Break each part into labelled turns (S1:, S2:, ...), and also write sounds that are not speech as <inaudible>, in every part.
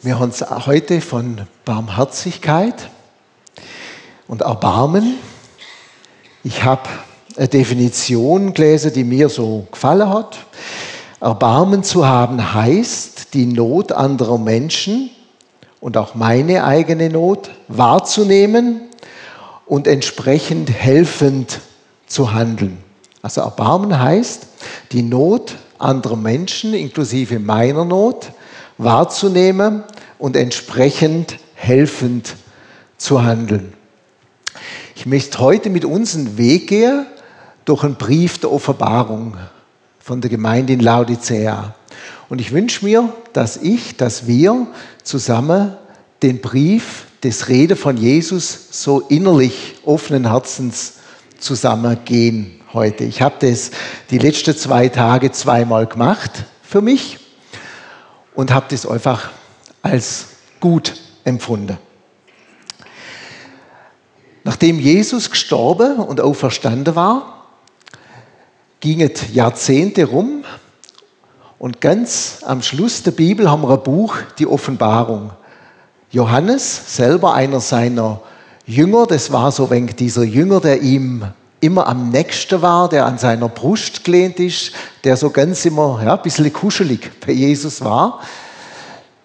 S1: Wir haben es heute von Barmherzigkeit und Erbarmen. Ich habe eine Definition gelesen, die mir so gefallen hat. Erbarmen zu haben heißt, die Not anderer Menschen und auch meine eigene Not wahrzunehmen und entsprechend helfend zu handeln. Also Erbarmen heißt, die Not anderer Menschen, inklusive meiner Not, wahrzunehmen und entsprechend helfend zu handeln. Ich möchte heute mit uns einen Weg gehen durch einen Brief der Offenbarung von der Gemeinde in Laodicea. Und ich wünsche mir, dass ich, dass wir zusammen den Brief des Rede von Jesus so innerlich offenen Herzens zusammengehen heute. Ich habe das die letzten zwei Tage zweimal gemacht für mich und habe das einfach als gut empfunden. Nachdem Jesus gestorben und auferstanden war, ging es Jahrzehnte rum und ganz am Schluss der Bibel haben wir ein Buch, die Offenbarung. Johannes, selber einer seiner Jünger, das war so ein dieser Jünger, der ihm immer am nächsten war, der an seiner Brust gelehnt ist, der so ganz immer ja, ein bisschen kuschelig bei Jesus war,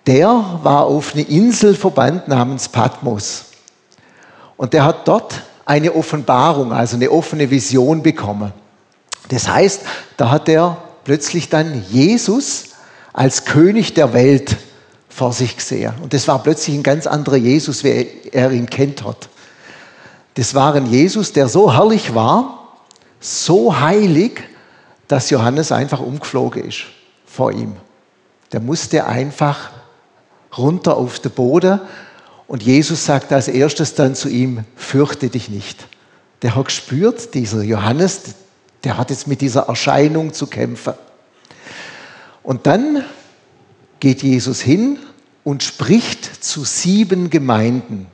S1: der war auf eine Insel verbannt namens Patmos. Und der hat dort eine Offenbarung, also eine offene Vision bekommen. Das heißt, da hat er plötzlich dann Jesus als König der Welt vor sich gesehen. Und das war plötzlich ein ganz anderer Jesus, wie er ihn kennt hat. Das war ein Jesus, der so herrlich war, so heilig, dass Johannes einfach umgeflogen ist vor ihm. Der musste einfach runter auf den Boden und Jesus sagt als erstes dann zu ihm, fürchte dich nicht. Der hat gespürt, dieser Johannes, der hat jetzt mit dieser Erscheinung zu kämpfen. Und dann geht Jesus hin und spricht zu sieben Gemeinden.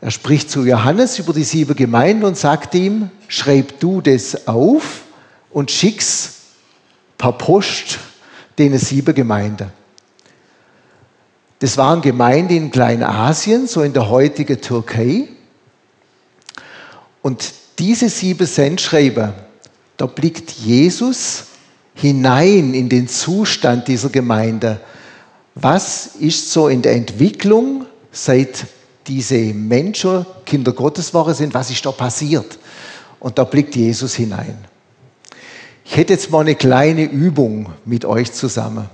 S1: Er spricht zu Johannes über die sieben Gemeinden und sagt ihm, schreib du das auf und schick's per Post den sieben Gemeinden. Das waren Gemeinden in Kleinasien, so in der heutigen Türkei. Und diese sieben Sendschreiber, da blickt Jesus hinein in den Zustand dieser Gemeinde. Was ist so in der Entwicklung seit diese Menschen Kinder Gottes waren sind, was ist da passiert? Und da blickt Jesus hinein. Ich hätte jetzt mal eine kleine Übung mit euch zusammen.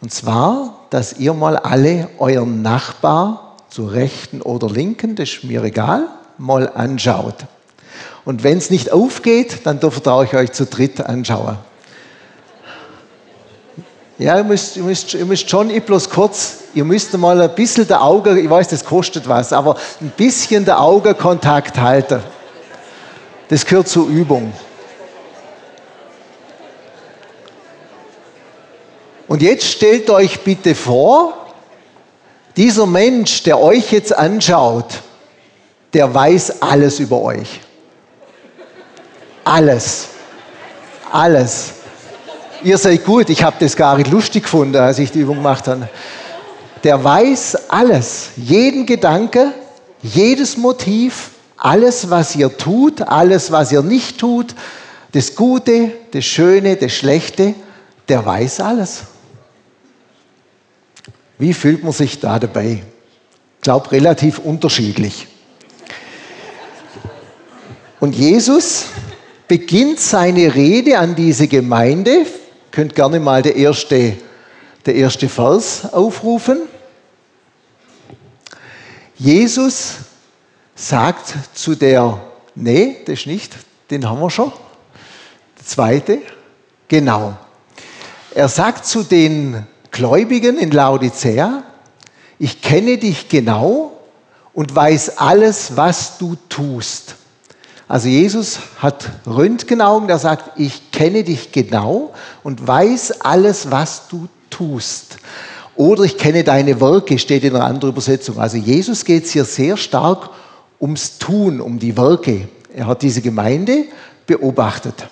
S1: Und zwar, dass ihr mal alle euren Nachbar zur rechten oder linken, das ist mir egal, mal anschaut. Und wenn es nicht aufgeht, dann dürft ihr euch zu dritt anschauen. Ja, ihr müsst, ihr müsst, ihr müsst schon, ich bloß kurz, ihr müsst mal ein bisschen der Auge, ich weiß, das kostet was, aber ein bisschen der Augenkontakt halten. Das gehört zur Übung. Und jetzt stellt euch bitte vor, dieser Mensch, der euch jetzt anschaut, der weiß alles über euch. Alles. Alles. Ihr seid gut, ich habe das gar nicht lustig gefunden, als ich die Übung gemacht habe. Der weiß alles, jeden Gedanke, jedes Motiv, alles, was ihr tut, alles, was ihr nicht tut, das Gute, das Schöne, das Schlechte, der weiß alles. Wie fühlt man sich da dabei? Ich glaube, relativ unterschiedlich. Und Jesus beginnt seine Rede an diese Gemeinde. Könnt gerne mal der erste, der erste Vers aufrufen. Jesus sagt zu der, nee, das nicht, den haben wir schon. Der zweite, genau. Er sagt zu den Gläubigen in Laodicea, ich kenne dich genau und weiß alles, was du tust. Also Jesus hat Röntgenaugen, der sagt, ich kenne dich genau und weiß alles, was du tust. Oder ich kenne deine Werke, steht in einer anderen Übersetzung. Also Jesus geht es hier sehr stark ums Tun, um die Werke. Er hat diese Gemeinde beobachtet.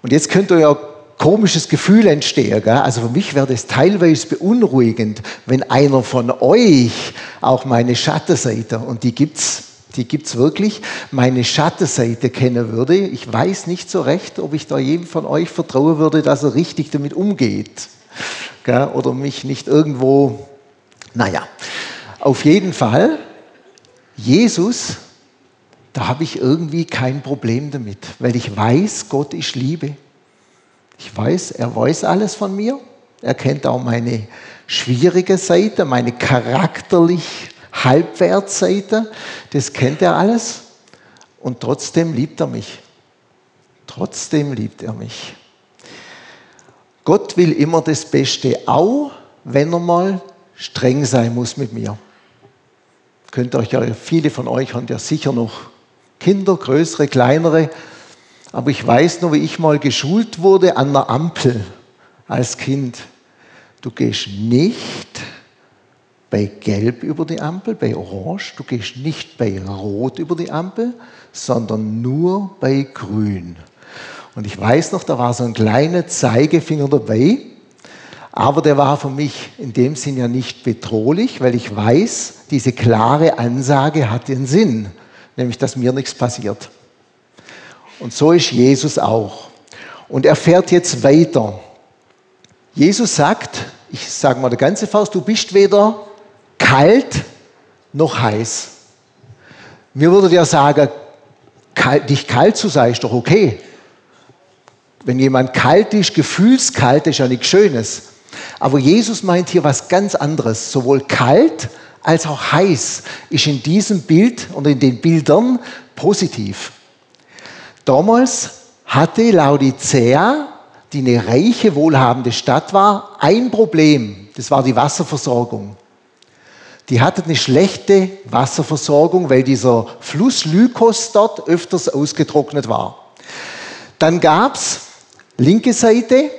S1: Und jetzt könnt ihr ja komisches Gefühl entstehen. Gell? Also für mich wäre das teilweise beunruhigend, wenn einer von euch auch meine Schattenseite, und die gibt's, die gibt's wirklich, meine Schattenseite kennen würde. Ich weiß nicht so recht, ob ich da jedem von euch vertrauen würde, dass er richtig damit umgeht. Gell? Oder mich nicht irgendwo, naja, auf jeden Fall, Jesus, da habe ich irgendwie kein Problem damit, weil ich weiß, Gott ist Liebe. Ich weiß, er weiß alles von mir. Er kennt auch meine schwierige Seite, meine charakterlich Halbwertseite. Das kennt er alles. Und trotzdem liebt er mich. Trotzdem liebt er mich. Gott will immer das Beste, auch wenn er mal streng sein muss mit mir. Könnt euch ja, viele von euch haben ja sicher noch Kinder, größere, kleinere. Aber ich weiß noch, wie ich mal geschult wurde an der Ampel als Kind. Du gehst nicht bei Gelb über die Ampel, bei Orange, du gehst nicht bei Rot über die Ampel, sondern nur bei Grün. Und ich weiß noch, da war so ein kleiner Zeigefinger dabei, aber der war für mich in dem Sinn ja nicht bedrohlich, weil ich weiß, diese klare Ansage hat den Sinn, nämlich dass mir nichts passiert. Und so ist Jesus auch. Und er fährt jetzt weiter. Jesus sagt, ich sage mal der ganze Faust, du bist weder kalt noch heiß. Mir würde der sagen, dich kalt zu sein, ist doch okay. Wenn jemand kalt ist, gefühlskalt, ist ja nichts Schönes. Aber Jesus meint hier was ganz anderes. Sowohl kalt als auch heiß ist in diesem Bild und in den Bildern positiv. Damals hatte Laodicea, die eine reiche, wohlhabende Stadt war, ein Problem. Das war die Wasserversorgung. Die hatten eine schlechte Wasserversorgung, weil dieser Fluss Lykos dort öfters ausgetrocknet war. Dann gab es linke Seite,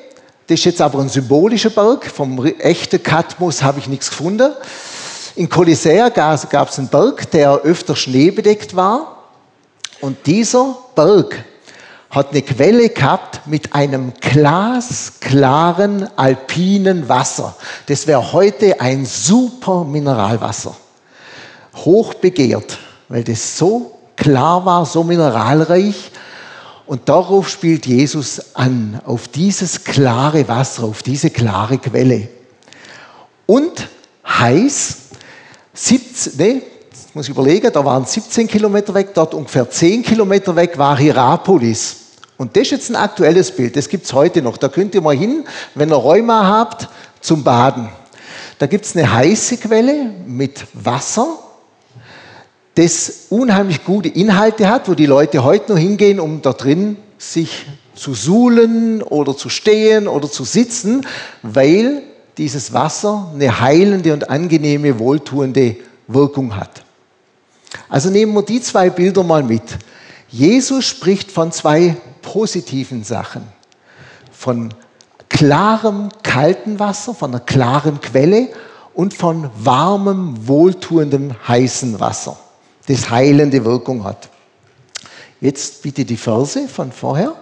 S1: das ist jetzt aber ein symbolischer Berg, vom echten Katmos habe ich nichts gefunden. In Kolisea gab es einen Berg, der öfter schneebedeckt war. Und dieser Berg hat eine Quelle gehabt mit einem glasklaren alpinen Wasser. Das wäre heute ein super Mineralwasser. Hoch begehrt, weil das so klar war, so mineralreich. Und darauf spielt Jesus an, auf dieses klare Wasser, auf diese klare Quelle. Und heiß, 17, nee, muss ich überlegen, da waren 17 Kilometer weg, dort ungefähr 10 Kilometer weg war Hierapolis. Und das ist jetzt ein aktuelles Bild, das gibt es heute noch. Da könnt ihr mal hin, wenn ihr Rheuma habt, zum Baden. Da gibt es eine heiße Quelle mit Wasser, das unheimlich gute Inhalte hat, wo die Leute heute noch hingehen, um da drin sich zu suhlen oder zu stehen oder zu sitzen, weil dieses Wasser eine heilende und angenehme, wohltuende Wirkung hat. Also nehmen wir die zwei Bilder mal mit. Jesus spricht von zwei positiven Sachen. Von klarem, kaltem Wasser, von einer klaren Quelle und von warmem, wohltuendem, heißen Wasser, das heilende Wirkung hat. Jetzt bitte die Verse von vorher.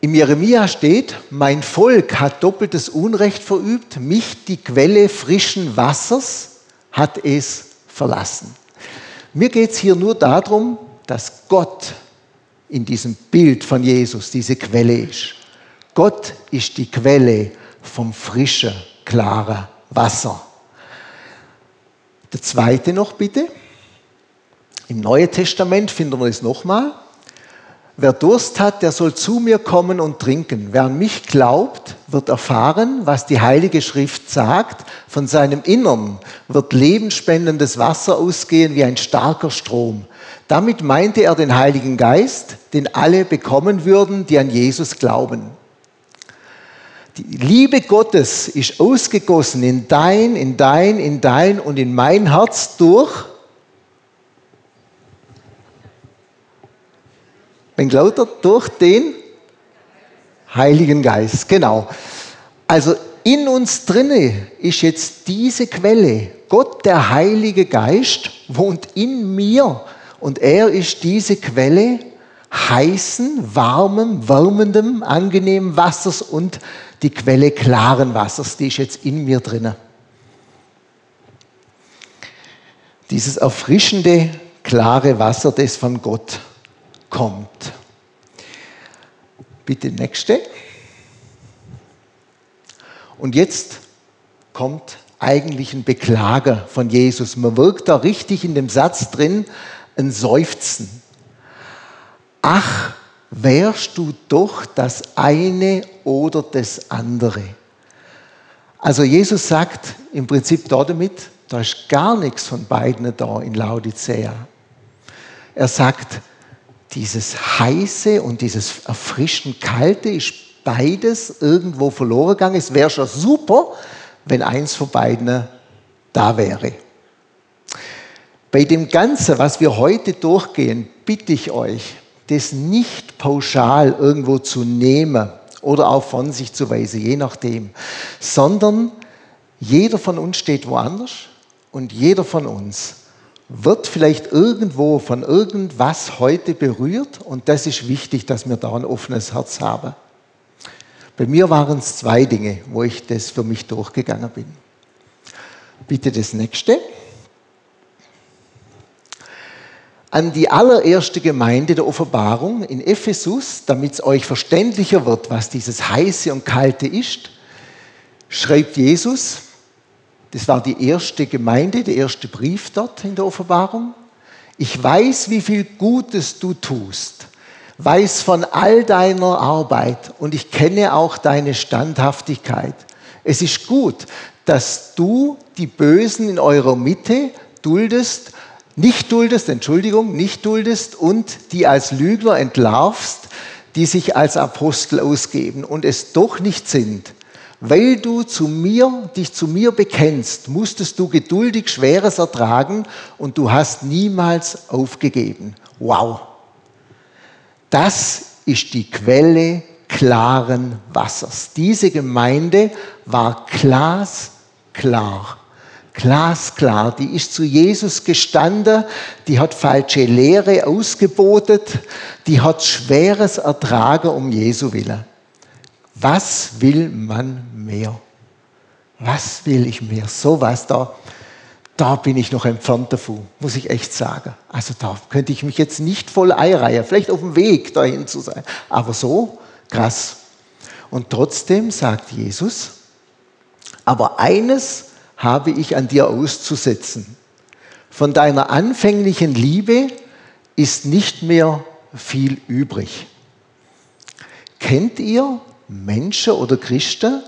S1: Im Jeremia steht, mein Volk hat doppeltes Unrecht verübt, mich, die Quelle frischen Wassers, hat es verlassen. Mir geht es hier nur darum, dass Gott in diesem Bild von Jesus diese Quelle ist. Gott ist die Quelle vom frischen, klaren Wasser. Der zweite noch bitte. Im Neuen Testament finden wir es nochmal. Wer Durst hat, der soll zu mir kommen und trinken. Wer an mich glaubt, wird erfahren, was die Heilige Schrift sagt. Von seinem Innern wird lebensspendendes Wasser ausgehen wie ein starker Strom. Damit meinte er den Heiligen Geist, den alle bekommen würden, die an Jesus glauben. Die Liebe Gottes ist ausgegossen in dein, in dein, in dein und in mein Herz durch Wenn lauter durch den Heiligen Geist, genau. Also in uns drinne ist jetzt diese Quelle. Gott, der Heilige Geist, wohnt in mir und er ist diese Quelle heißen, warmen, wärmendem, angenehmen Wassers und die Quelle klaren Wassers, die ist jetzt in mir drinne. Dieses erfrischende, klare Wasser, das von Gott kommt. Bitte nächste. Und jetzt kommt eigentlich ein Beklager von Jesus. Man wirkt da richtig in dem Satz drin ein Seufzen. Ach, wärst du doch das eine oder das andere. Also Jesus sagt im Prinzip damit, da ist gar nichts von beiden da in Laodicea. Er sagt, dieses heiße und dieses erfrischend kalte ist beides irgendwo verloren gegangen. Es wäre schon super, wenn eins von beiden da wäre. Bei dem Ganzen, was wir heute durchgehen, bitte ich euch, das nicht pauschal irgendwo zu nehmen oder auch von sich zu weisen, je nachdem, sondern jeder von uns steht woanders und jeder von uns wird vielleicht irgendwo von irgendwas heute berührt und das ist wichtig, dass wir da ein offenes Herz haben. Bei mir waren es zwei Dinge, wo ich das für mich durchgegangen bin. Bitte das nächste. An die allererste Gemeinde der Offenbarung in Ephesus, damit es euch verständlicher wird, was dieses heiße und kalte ist, schreibt Jesus, das war die erste Gemeinde, der erste Brief dort in der Offenbarung. Ich weiß, wie viel Gutes du tust weiß von all deiner Arbeit und ich kenne auch deine Standhaftigkeit. Es ist gut, dass du die Bösen in eurer Mitte duldest, nicht duldest, Entschuldigung, nicht duldest und die als Lügner entlarvst, die sich als Apostel ausgeben und es doch nicht sind. Weil du zu mir, dich zu mir bekennst, musstest du geduldig Schweres ertragen und du hast niemals aufgegeben. Wow. Das ist die Quelle klaren Wassers. Diese Gemeinde war glasklar. Glasklar, die ist zu Jesus gestanden, die hat falsche Lehre ausgebotet, die hat Schweres ertragen um Jesu Willen. Was will man mehr? Was will ich mehr? So was da da bin ich noch entfernt davon, muss ich echt sagen. Also da könnte ich mich jetzt nicht voll einreihen, vielleicht auf dem Weg dahin zu sein, aber so krass. Und trotzdem sagt Jesus, aber eines habe ich an dir auszusetzen. Von deiner anfänglichen Liebe ist nicht mehr viel übrig. Kennt ihr Menschen oder Christen,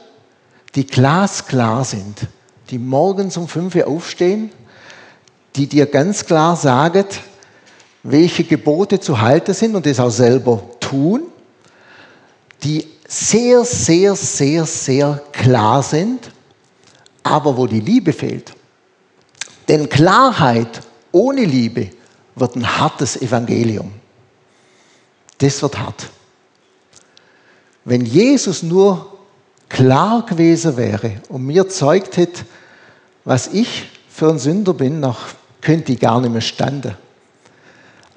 S1: die glasklar sind? die morgens um 5 Uhr aufstehen, die dir ganz klar sagen, welche Gebote zu halten sind und das auch selber tun, die sehr, sehr, sehr, sehr klar sind, aber wo die Liebe fehlt. Denn Klarheit ohne Liebe wird ein hartes Evangelium. Das wird hart. Wenn Jesus nur klar gewesen wäre und mir zeugt hätte, was ich für ein Sünder bin, noch könnte ich gar nicht mehr standen.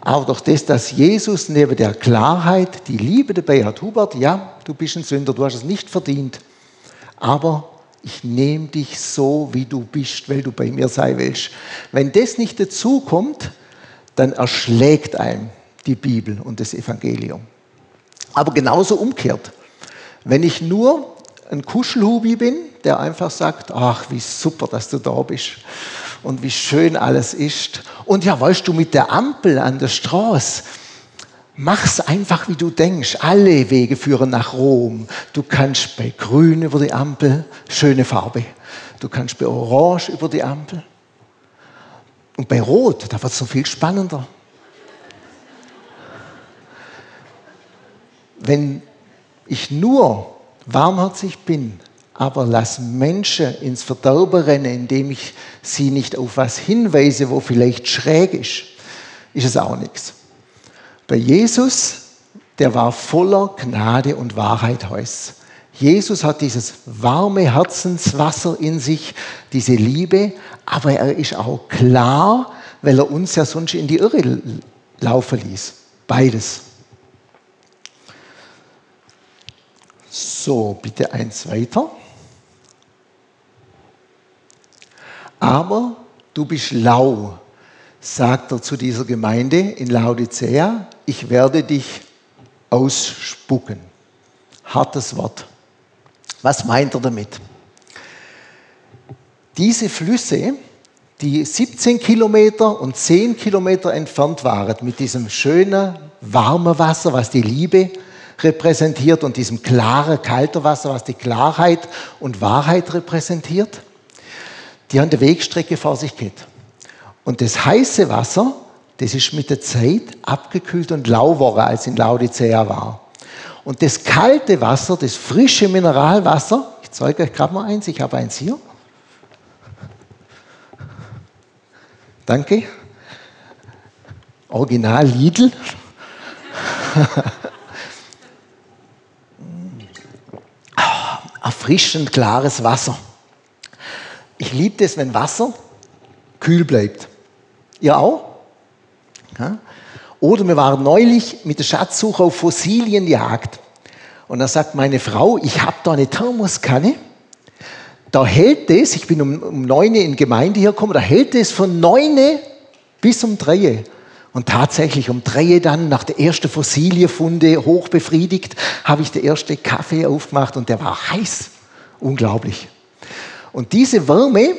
S1: Aber durch das, dass Jesus neben der Klarheit die Liebe dabei hat, Hubert, ja, du bist ein Sünder, du hast es nicht verdient, aber ich nehme dich so, wie du bist, weil du bei mir sein willst. Wenn das nicht dazu kommt, dann erschlägt einem die Bibel und das Evangelium. Aber genauso umkehrt. Wenn ich nur ein Kuschelhubi bin, der einfach sagt, ach, wie super, dass du da bist und wie schön alles ist. Und ja, weißt du, mit der Ampel an der Straße, mach's einfach, wie du denkst. Alle Wege führen nach Rom. Du kannst bei Grün über die Ampel, schöne Farbe. Du kannst bei Orange über die Ampel. Und bei Rot, da wird es noch viel spannender. Wenn ich nur warmherzig bin, aber lass Menschen ins Verderben rennen, indem ich sie nicht auf was hinweise, wo vielleicht schräg ist, ist es auch nichts. Weil Jesus, der war voller Gnade und Wahrheit heißt. Jesus hat dieses warme Herzenswasser in sich, diese Liebe, aber er ist auch klar, weil er uns ja sonst in die Irre laufen ließ. Beides. So, bitte eins weiter. Aber du bist lau, sagt er zu dieser Gemeinde in Laodicea ich werde dich ausspucken. Hartes Wort. Was meint er damit? Diese Flüsse, die 17 Kilometer und 10 Kilometer entfernt waren, mit diesem schönen, warmen Wasser, was die Liebe repräsentiert, und diesem klaren, kalten Wasser, was die Klarheit und Wahrheit repräsentiert, die haben eine Wegstrecke vor sich geht. Und das heiße Wasser, das ist mit der Zeit abgekühlt und lau geworden, als in Laodicea war. Und das kalte Wasser, das frische Mineralwasser, ich zeige euch gerade mal eins, ich habe eins hier. Danke. Original Lidl. <laughs> Erfrischend klares Wasser. Ich liebe es, wenn Wasser kühl bleibt. Ihr auch? Oder wir waren neulich mit der Schatzsuche auf Fossilienjagd. Und da sagt meine Frau, ich habe da eine Thermoskanne. Da hält es, ich bin um, um 9 in die Gemeinde hier gekommen, da hält es von 9 bis um 3. Und tatsächlich um 3 dann, nach der ersten Fossilienfunde, hoch befriedigt, habe ich den ersten Kaffee aufgemacht und der war heiß. Unglaublich. Und diese Wärme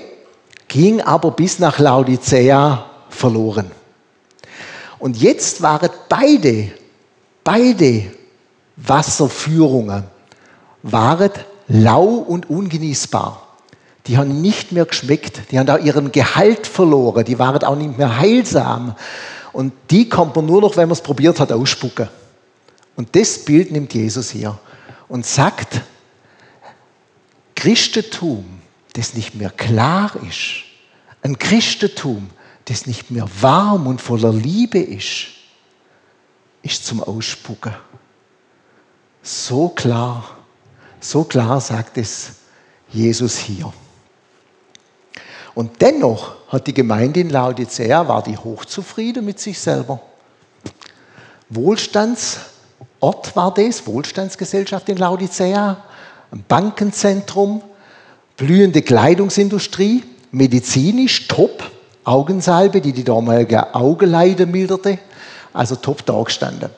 S1: ging aber bis nach Laodicea verloren. Und jetzt waren beide, beide Wasserführungen waren lau und ungenießbar. Die haben nicht mehr geschmeckt, die haben auch ihren Gehalt verloren, die waren auch nicht mehr heilsam. Und die kommt man nur noch, wenn man es probiert hat, ausspucken. Und das Bild nimmt Jesus hier und sagt, Christentum, das nicht mehr klar ist, ein Christentum, das nicht mehr warm und voller Liebe ist, ist zum Ausspucken. So klar, so klar sagt es Jesus hier. Und dennoch hat die Gemeinde in Laodicea, war die hochzufrieden mit sich selber. Wohlstandsort war das, Wohlstandsgesellschaft in Laodicea, ein Bankenzentrum, blühende Kleidungsindustrie, medizinisch top, Augensalbe, die die damalige Augenleide milderte, also top dargestanden.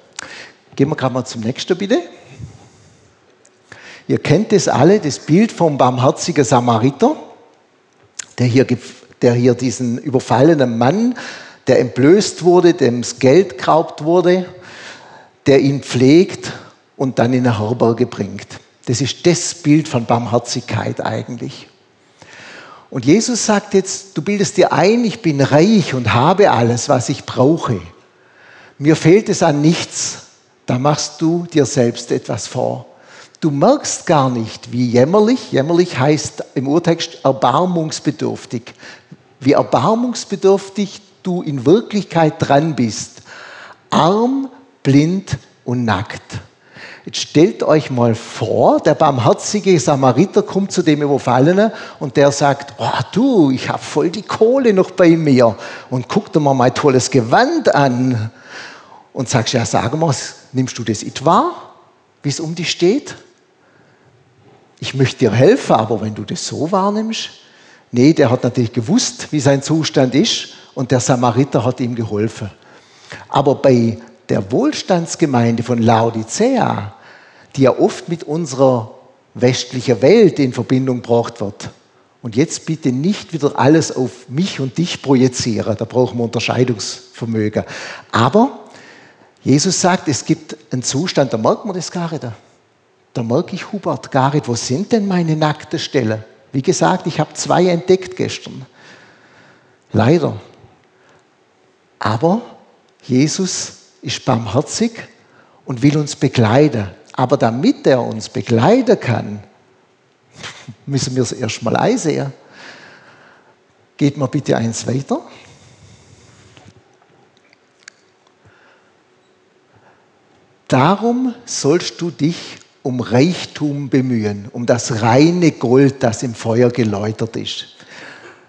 S1: Gehen wir gerade mal zum nächsten, bitte. Ihr kennt das alle, das Bild vom barmherzigen Samariter, der hier, der hier diesen überfallenen Mann, der entblößt wurde, dem das Geld geraubt wurde, der ihn pflegt und dann in eine Herberge bringt. Das ist das Bild von Barmherzigkeit eigentlich. Und Jesus sagt jetzt, du bildest dir ein, ich bin reich und habe alles, was ich brauche. Mir fehlt es an nichts. Da machst du dir selbst etwas vor. Du merkst gar nicht, wie jämmerlich, jämmerlich heißt im Urtext erbarmungsbedürftig, wie erbarmungsbedürftig du in Wirklichkeit dran bist. Arm, blind und nackt. Jetzt stellt euch mal vor, der barmherzige Samariter kommt zu dem Überfallenen und der sagt, oh, du, ich habe voll die Kohle noch bei mir und guck dir mal mein tolles Gewand an. Und sagst, ja, sag mal, nimmst du das etwa, wie es um dich steht? Ich möchte dir helfen, aber wenn du das so wahrnimmst, nee, der hat natürlich gewusst, wie sein Zustand ist und der Samariter hat ihm geholfen. Aber bei der Wohlstandsgemeinde von Laodicea, die ja oft mit unserer westlichen Welt in Verbindung gebracht wird. Und jetzt bitte nicht wieder alles auf mich und dich projizieren, da brauchen wir Unterscheidungsvermögen. Aber Jesus sagt, es gibt einen Zustand, da merkt man das gar nicht. Da merke ich, Hubert, gar nicht, wo sind denn meine nackten Stellen? Wie gesagt, ich habe zwei entdeckt gestern. Leider. Aber Jesus ist barmherzig und will uns begleiten. Aber damit er uns begleiten kann, <laughs> müssen wir es erstmal einsehen. Geht mal bitte eins weiter. Darum sollst du dich um Reichtum bemühen, um das reine Gold, das im Feuer geläutert ist.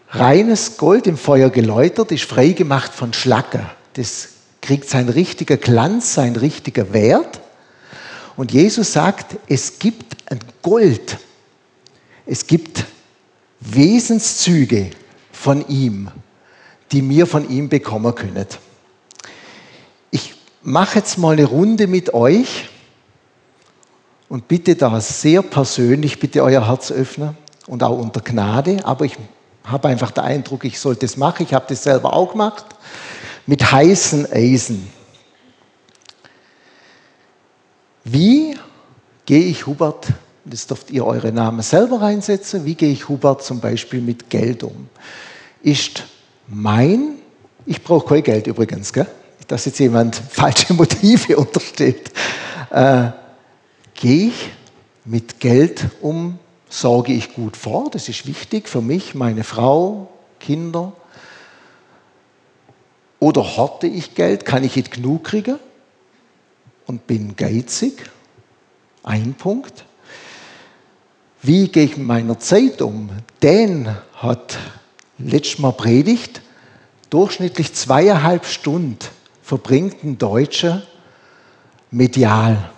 S1: Reines Gold im Feuer geläutert ist freigemacht von Schlacken. Das kriegt seinen richtigen Glanz, seinen richtigen Wert. Und Jesus sagt, es gibt ein Gold. Es gibt Wesenszüge von ihm, die wir von ihm bekommen können. Ich mache jetzt mal eine Runde mit euch und bitte da sehr persönlich, bitte euer Herz öffnen und auch unter Gnade, aber ich habe einfach den Eindruck, ich sollte es machen. Ich habe das selber auch gemacht. Mit heißen Eisen. Wie gehe ich, Hubert, das dürft ihr eure Namen selber reinsetzen, wie gehe ich, Hubert, zum Beispiel mit Geld um? Ist mein, ich brauche kein Geld übrigens, gell? dass jetzt jemand <laughs> falsche Motive untersteht, äh, gehe ich mit Geld um sorge ich gut vor. Das ist wichtig für mich, meine Frau, Kinder. Oder horte ich Geld? Kann ich nicht genug kriegen? Und bin geizig? Ein Punkt. Wie gehe ich mit meiner Zeit um? Dan hat letztes Mal predigt, durchschnittlich zweieinhalb Stunden verbringt ein Deutscher medial.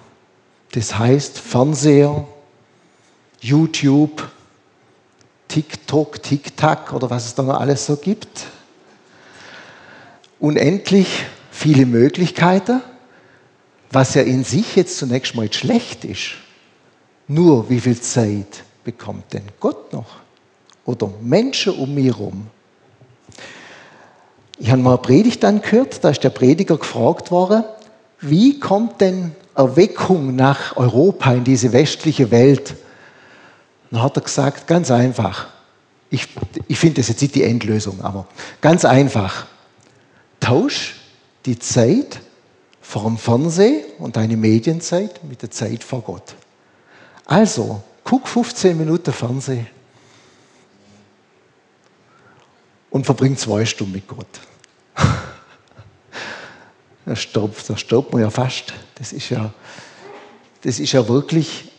S1: Das heißt Fernseher, YouTube, TikTok, TikTok oder was es da noch alles so gibt. Unendlich viele Möglichkeiten, was ja in sich jetzt zunächst mal schlecht ist. Nur wie viel Zeit bekommt denn Gott noch? Oder Menschen um mich herum? Ich habe mal eine Predigt dann gehört, da ist der Prediger gefragt worden, wie kommt denn Erweckung nach Europa in diese westliche Welt? Dann hat er gesagt, ganz einfach, ich, ich finde das jetzt nicht die Endlösung, aber ganz einfach, tausch die Zeit vor dem Fernsehen und deine Medienzeit mit der Zeit vor Gott. Also, guck 15 Minuten Fernsehen und verbring zwei Stunden mit Gott. <laughs> da stirbt, da stirbt man ja fast. Das ist ja, das ist ja wirklich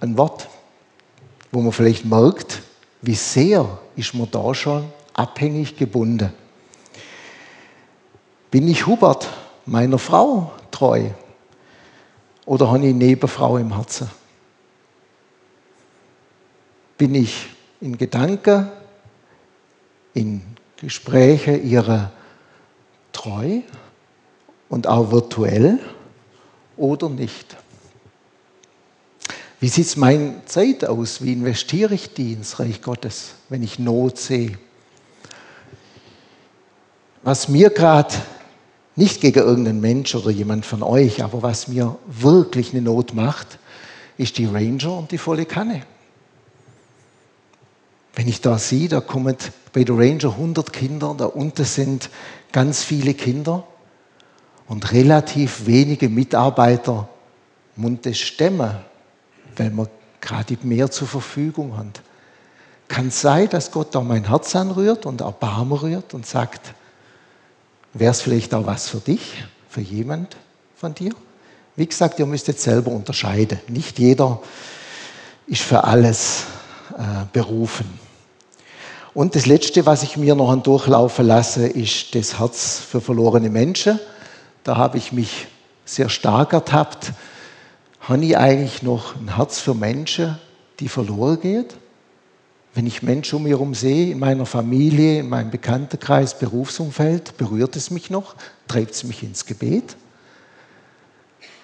S1: ein Wort, wo man vielleicht merkt, wie sehr ist man da schon abhängig gebunden. Bin ich Hubert, meiner Frau, treu? Oder habe ich eine Nebenfrau im Herzen? Bin ich in Gedanken, in Gespräche ihrer treu und auch virtuell oder nicht? Wie sieht es meine Zeit aus? Wie investiere ich die ins Reich Gottes, wenn ich Not sehe? Was mir gerade, nicht gegen irgendeinen Mensch oder jemand von euch, aber was mir wirklich eine Not macht, ist die Ranger und die volle Kanne. Wenn ich da sehe, da kommen bei der Ranger 100 Kinder, da unten sind ganz viele Kinder und relativ wenige Mitarbeiter Munde stemmen weil wir gerade mehr zur Verfügung haben. Kann es sein, dass Gott da mein Herz anrührt und Erbarmen rührt und sagt, wäre es vielleicht auch was für dich, für jemand von dir? Wie gesagt, ihr müsst jetzt selber unterscheiden. Nicht jeder ist für alles äh, berufen. Und das Letzte, was ich mir noch durchlaufen lasse, ist das Herz für verlorene Menschen. Da habe ich mich sehr stark ertappt habe ich eigentlich noch ein Herz für Menschen, die verloren geht? Wenn ich Menschen um mich herum sehe, in meiner Familie, in meinem Bekanntenkreis, Berufsumfeld, berührt es mich noch? Treibt es mich ins Gebet?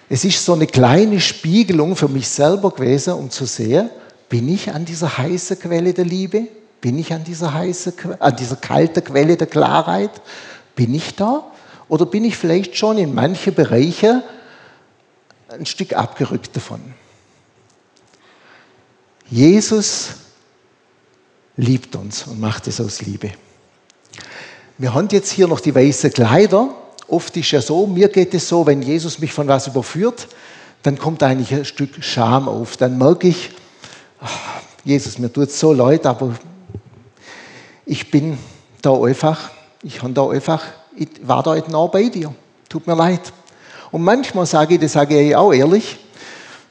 S1: Es ist so eine kleine Spiegelung für mich selber gewesen, um zu sehen, bin ich an dieser heißen Quelle der Liebe? Bin ich an dieser, heiße, an dieser kalten Quelle der Klarheit? Bin ich da? Oder bin ich vielleicht schon in manche Bereiche ein Stück abgerückt davon. Jesus liebt uns und macht es aus Liebe. Wir haben jetzt hier noch die weißen Kleider. Oft ist ja so, mir geht es so, wenn Jesus mich von was überführt, dann kommt eigentlich ein Stück Scham auf. Dann merke ich, ach, Jesus, mir tut es so leid, aber ich bin da einfach, ich da einfach, ich war da heute noch bei dir. Tut mir leid. Und manchmal sage ich, das sage ich auch ehrlich,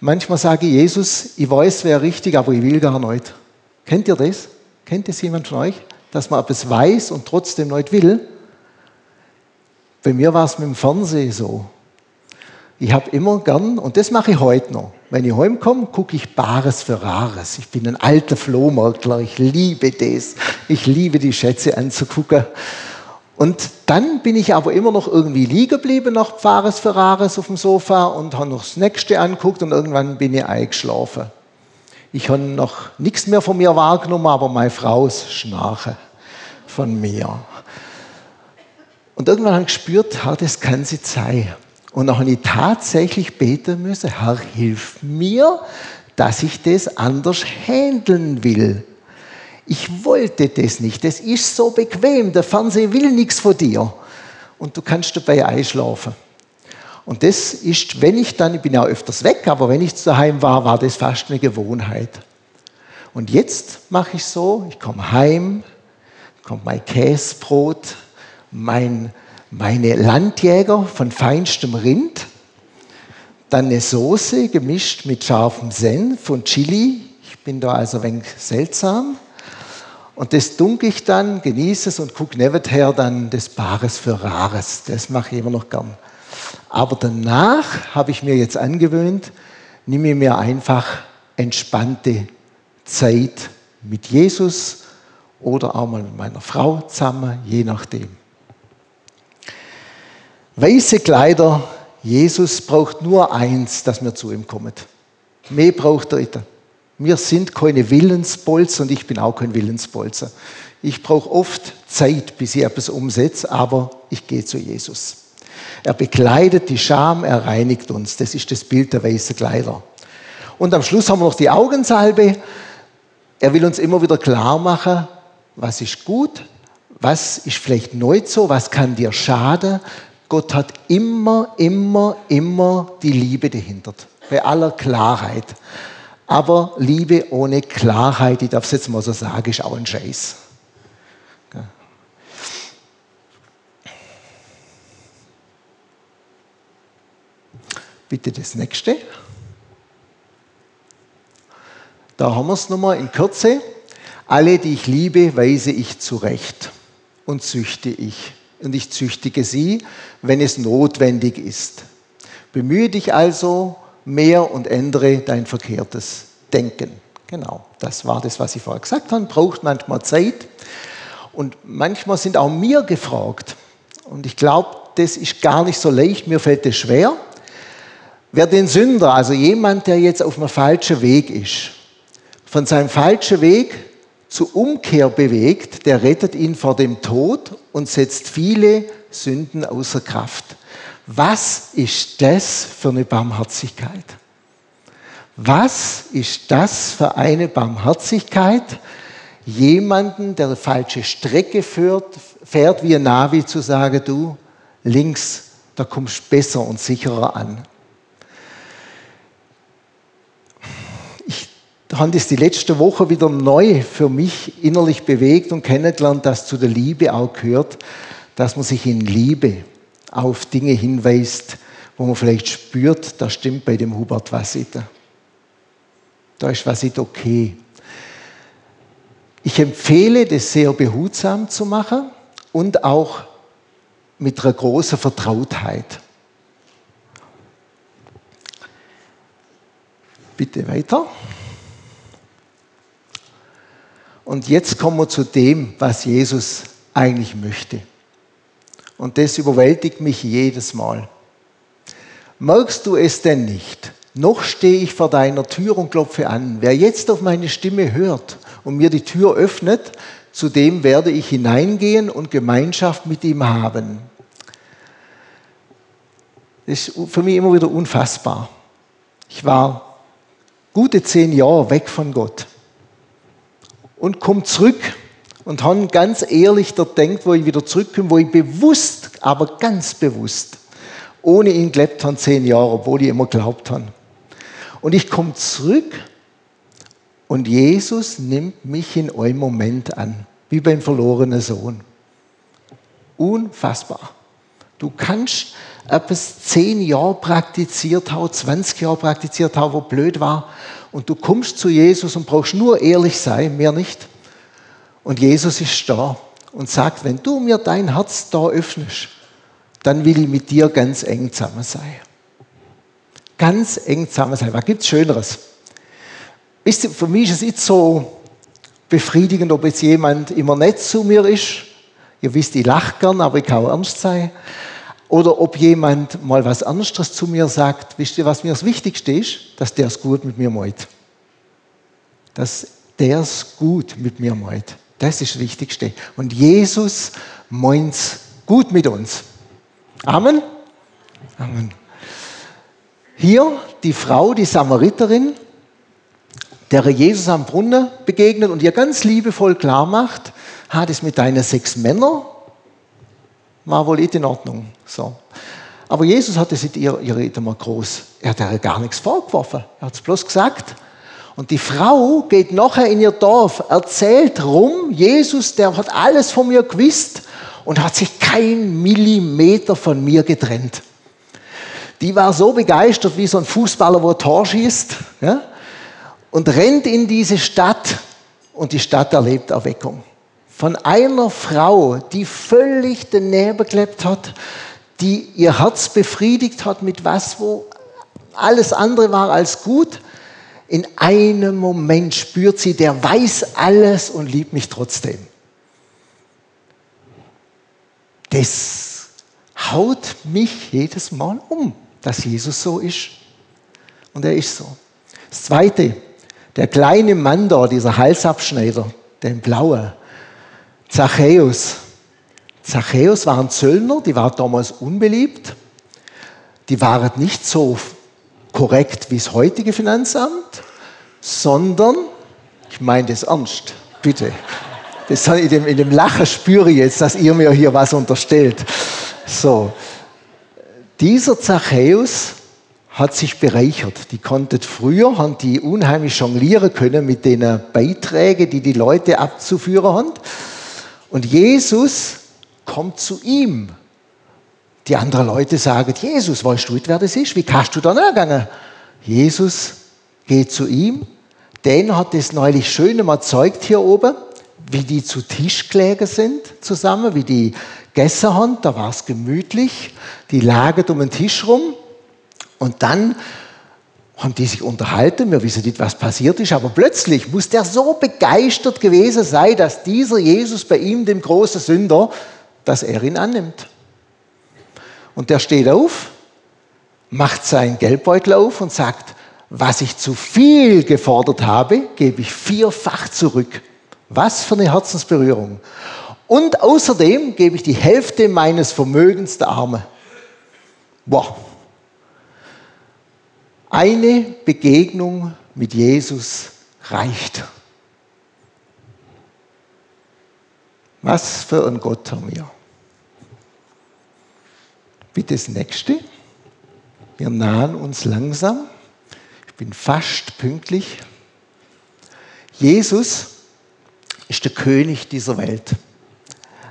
S1: manchmal sage ich, Jesus, ich weiß, wer richtig, aber ich will gar nicht. Kennt ihr das? Kennt das jemand von euch? Dass man etwas weiß und trotzdem nicht will? Bei mir war es mit dem Fernsehen so. ich habe immer gern, und das mache ich heute noch, wenn ich heimkomme, gucke ich Bares für Rares. Ich bin ein alter Flohmarktler, ich liebe das. Ich liebe die Schätze anzugucken. Und dann bin ich aber immer noch irgendwie liegen geblieben nach Bares für Rares auf dem Sofa und habe noch das nächste anguckt und irgendwann bin ich eingeschlafen. Ich habe noch nichts mehr von mir wahrgenommen, aber meine Frau Schnarchen von mir. Und irgendwann habe ich gespürt, Herr, das kann sie sein. Und dann habe ich tatsächlich beten müssen, Herr, hilf mir, dass ich das anders handeln will. Ich wollte das nicht. Das ist so bequem. Der Fernseher will nichts von dir. Und du kannst dabei einschlafen. Und das ist, wenn ich dann, ich bin ja öfters weg, aber wenn ich daheim war, war das fast eine Gewohnheit. Und jetzt mache ich so, ich komme heim, kommt mein Käsebrot, mein, meine Landjäger von feinstem Rind, dann eine Soße gemischt mit scharfem Senf und Chili. Ich bin da also ein wenig seltsam. Und das dunkel ich dann, genieße es und gucke nebenher dann des Bares für Rares. Das mache ich immer noch gern. Aber danach habe ich mir jetzt angewöhnt, nehme mir einfach entspannte Zeit mit Jesus oder auch mal mit meiner Frau zusammen, je nachdem. Weiße Kleider, Jesus braucht nur eins, dass wir zu ihm kommen. Mehr braucht er nicht. Wir sind keine Willensbolzer und ich bin auch kein Willensbolzer. Ich brauche oft Zeit, bis ich etwas umsetze, aber ich gehe zu Jesus. Er bekleidet die Scham, er reinigt uns. Das ist das Bild der weißen Kleider. Und am Schluss haben wir noch die Augensalbe. Er will uns immer wieder klar machen, was ist gut, was ist vielleicht nicht so, was kann dir schaden. Gott hat immer, immer, immer die Liebe dahinter, bei aller Klarheit. Aber Liebe ohne Klarheit, ich darf es jetzt mal so sagen, ist auch ein Scheiß. Bitte das nächste. Da haben wir es nochmal in Kürze. Alle, die ich liebe, weise ich zurecht und züchte ich. Und ich züchtige sie, wenn es notwendig ist. Bemühe dich also mehr und ändere dein verkehrtes Denken. Genau, das war das, was ich vorher gesagt habe. Braucht manchmal Zeit. Und manchmal sind auch mir gefragt. Und ich glaube, das ist gar nicht so leicht. Mir fällt es schwer. Wer den Sünder, also jemand, der jetzt auf einem falschen Weg ist, von seinem falschen Weg zur Umkehr bewegt, der rettet ihn vor dem Tod und setzt viele Sünden außer Kraft. Was ist das für eine Barmherzigkeit? Was ist das für eine Barmherzigkeit, jemanden, der eine falsche Strecke führt, fährt wie ein Navi, zu sagen, du, links, da kommst du besser und sicherer an. Habe das die letzte Woche wieder neu für mich innerlich bewegt und kennengelernt, dass zu der Liebe auch gehört, dass man sich in Liebe auf Dinge hinweist, wo man vielleicht spürt, da stimmt bei dem Hubert was nicht. Da ist was nicht okay. Ich empfehle, das sehr behutsam zu machen und auch mit einer großen Vertrautheit. Bitte weiter. Und jetzt kommen wir zu dem, was Jesus eigentlich möchte. Und das überwältigt mich jedes Mal. Merkst du es denn nicht? Noch stehe ich vor deiner Tür und klopfe an. Wer jetzt auf meine Stimme hört und mir die Tür öffnet, zu dem werde ich hineingehen und Gemeinschaft mit ihm haben. Das ist für mich immer wieder unfassbar. Ich war gute zehn Jahre weg von Gott und komme zurück und habe ganz ehrlich dort denkt, wo ich wieder zurückkomme, wo ich bewusst, aber ganz bewusst, ohne ihn gelebt habe, zehn Jahre, obwohl ich immer glaubt habe. Und ich komme zurück und Jesus nimmt mich in einem Moment an, wie beim verlorenen Sohn. Unfassbar. Du kannst etwas zehn Jahre praktiziert haben, 20 Jahre praktiziert haben, wo blöd war, und du kommst zu Jesus und brauchst nur ehrlich sein, mehr nicht. Und Jesus ist da und sagt, wenn du mir dein Herz da öffnest, dann will ich mit dir ganz eng zusammen sein. ganz eng zusammen sein. Was gibt es Schöneres? Für mich ist es nicht so befriedigend, ob jetzt jemand immer nett zu mir ist. Ihr wisst, ich lache gern, aber ich kann auch ernst sein. Oder ob jemand mal was Ernstes zu mir sagt. Wisst ihr, was mir das Wichtigste ist? Dass der es gut mit mir meint. Dass der es gut mit mir meint. Das ist das Wichtigste. Und Jesus meint es gut mit uns. Amen. Amen. Hier die Frau, die Samariterin, der Jesus am Brunnen begegnet und ihr ganz liebevoll klar macht, hat es mit deinen sechs Männern, war wohl nicht in Ordnung. So. Aber Jesus hat es ihr, ihr immer groß, er hat ihr gar nichts vorgeworfen. Er hat es bloß gesagt. Und die Frau geht nachher in ihr Dorf, erzählt rum, Jesus, der hat alles von mir gewusst und hat sich kein Millimeter von mir getrennt. Die war so begeistert wie so ein Fußballer, wo ein Tor schießt. Ja? und rennt in diese Stadt und die Stadt erlebt Erweckung. Von einer Frau, die völlig daneben geklebt hat, die ihr Herz befriedigt hat mit was, wo alles andere war als gut. In einem Moment spürt sie, der weiß alles und liebt mich trotzdem. Das haut mich jedes Mal um, dass Jesus so ist. Und er ist so. Das Zweite, der kleine Mann da, dieser Halsabschneider, der Blaue, Zachäus. Zachäus war ein Zöllner, die war damals unbeliebt. Die waren nicht so korrekt wie das heutige Finanzamt, sondern, ich meine das ernst, bitte. Das in dem, in dem Lachen spüre ich jetzt, dass ihr mir hier was unterstellt. So. Dieser Zachäus hat sich bereichert. Die konnten früher, haben die unheimlich jonglieren können mit den Beiträgen, die die Leute abzuführen haben. Und Jesus kommt zu ihm. Die anderen Leute sagen, Jesus, weißt du, wer das ist? Wie kannst du da nachgehen? Jesus geht zu ihm. Den hat es neulich schön mal erzeugt hier oben, wie die zu Tisch gelegen sind zusammen, wie die gegessen haben. Da war es gemütlich. Die lagen um den Tisch rum. Und dann haben die sich unterhalten, wir wissen nicht, was passiert ist, aber plötzlich muss der so begeistert gewesen sein, dass dieser Jesus bei ihm, dem großen Sünder, dass er ihn annimmt. Und der steht auf, macht seinen Geldbeutel auf und sagt, was ich zu viel gefordert habe, gebe ich vierfach zurück. Was für eine Herzensberührung. Und außerdem gebe ich die Hälfte meines Vermögens der Arme. Boah, eine Begegnung mit Jesus reicht. Was für ein Gott haben wir? Bitte das nächste. Wir nahen uns langsam. Ich bin fast pünktlich. Jesus ist der König dieser Welt.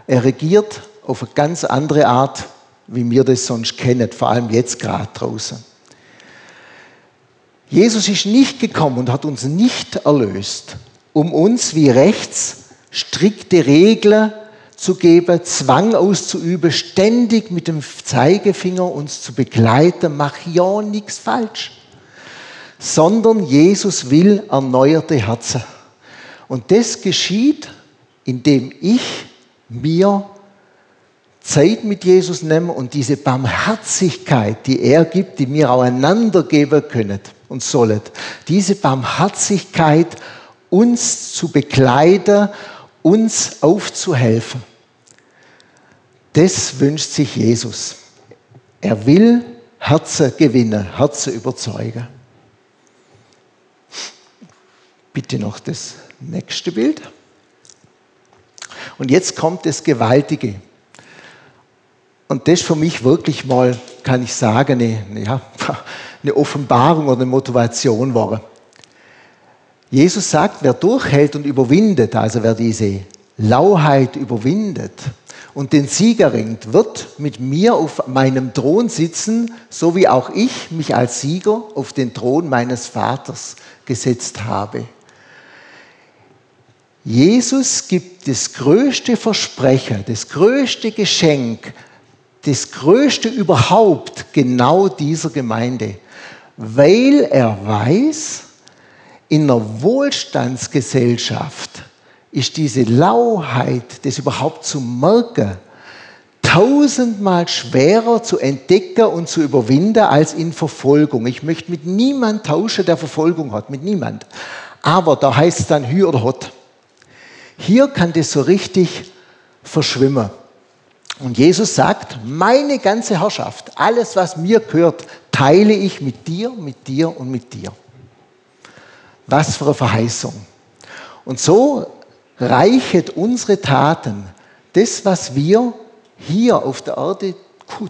S1: Er regiert auf eine ganz andere Art, wie wir das sonst kennen, vor allem jetzt gerade draußen. Jesus ist nicht gekommen und hat uns nicht erlöst, um uns wie rechts strikte Regeln zu geben, Zwang auszuüben, ständig mit dem Zeigefinger uns zu begleiten, mach ja nichts falsch. Sondern Jesus will erneuerte Herzen. Und das geschieht, indem ich mir Zeit mit Jesus nehme und diese Barmherzigkeit, die er gibt, die wir auch einander geben können und sollen, diese Barmherzigkeit uns zu begleiten, uns aufzuhelfen. Das wünscht sich Jesus. Er will Herzen gewinnen, Herzen überzeugen. Bitte noch das nächste Bild. Und jetzt kommt das Gewaltige. Und das für mich wirklich mal, kann ich sagen, eine, ja, <laughs> eine Offenbarung oder eine Motivation war. Jesus sagt, wer durchhält und überwindet, also wer diese Lauheit überwindet und den Sieger ringt, wird mit mir auf meinem Thron sitzen, so wie auch ich mich als Sieger auf den Thron meines Vaters gesetzt habe. Jesus gibt das größte Versprechen, das größte Geschenk das Größte überhaupt genau dieser Gemeinde. weil er weiß, in einer Wohlstandsgesellschaft ist diese Lauheit, das überhaupt zu merken, tausendmal schwerer zu entdecken und zu überwinden als in Verfolgung. Ich möchte mit niemand tauschen, der Verfolgung hat, mit niemand. Aber da heißt es dann Hü oder Hot. Hier kann das so richtig verschwimmen. Und Jesus sagt, meine ganze Herrschaft, alles, was mir gehört, teile ich mit dir, mit dir und mit dir. Was für eine Verheißung. Und so reichet unsere Taten, das, was wir hier auf der Erde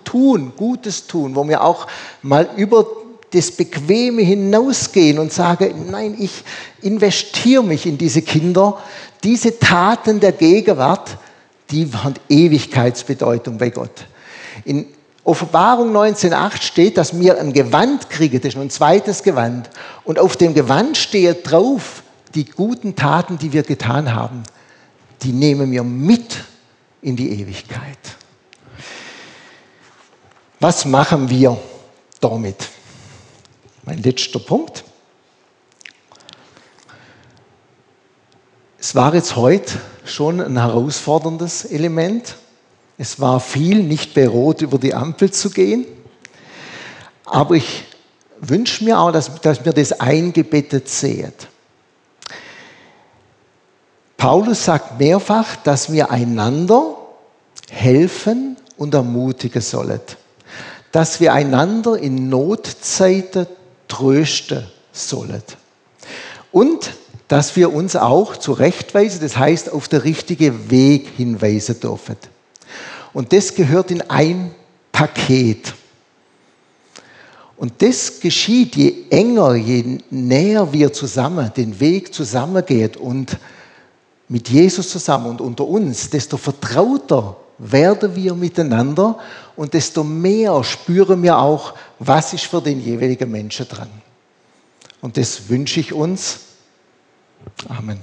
S1: tun, Gutes tun, wo wir auch mal über das Bequeme hinausgehen und sagen, nein, ich investiere mich in diese Kinder, diese Taten der Gegenwart, die haben Ewigkeitsbedeutung bei Gott. In Offenbarung 19.8 steht, dass wir ein Gewand kriegen, das ist ein zweites Gewand. Und auf dem Gewand steht drauf, die guten Taten, die wir getan haben, die nehmen wir mit in die Ewigkeit. Was machen wir damit? Mein letzter Punkt. Es war jetzt heute schon ein herausforderndes Element. Es war viel, nicht bei Rot über die Ampel zu gehen. Aber ich wünsche mir auch, dass, dass mir das eingebettet seht. Paulus sagt mehrfach, dass wir einander helfen und ermutigen sollen. Dass wir einander in Notzeiten trösten sollen. Und dass wir uns auch zurechtweisen, das heißt auf den richtigen Weg hinweisen dürfen. Und das gehört in ein Paket. Und das geschieht, je enger, je näher wir zusammen den Weg zusammengehen und mit Jesus zusammen und unter uns, desto vertrauter werden wir miteinander und desto mehr spüren wir auch, was ist für den jeweiligen Menschen dran. Und das wünsche ich uns. Amen.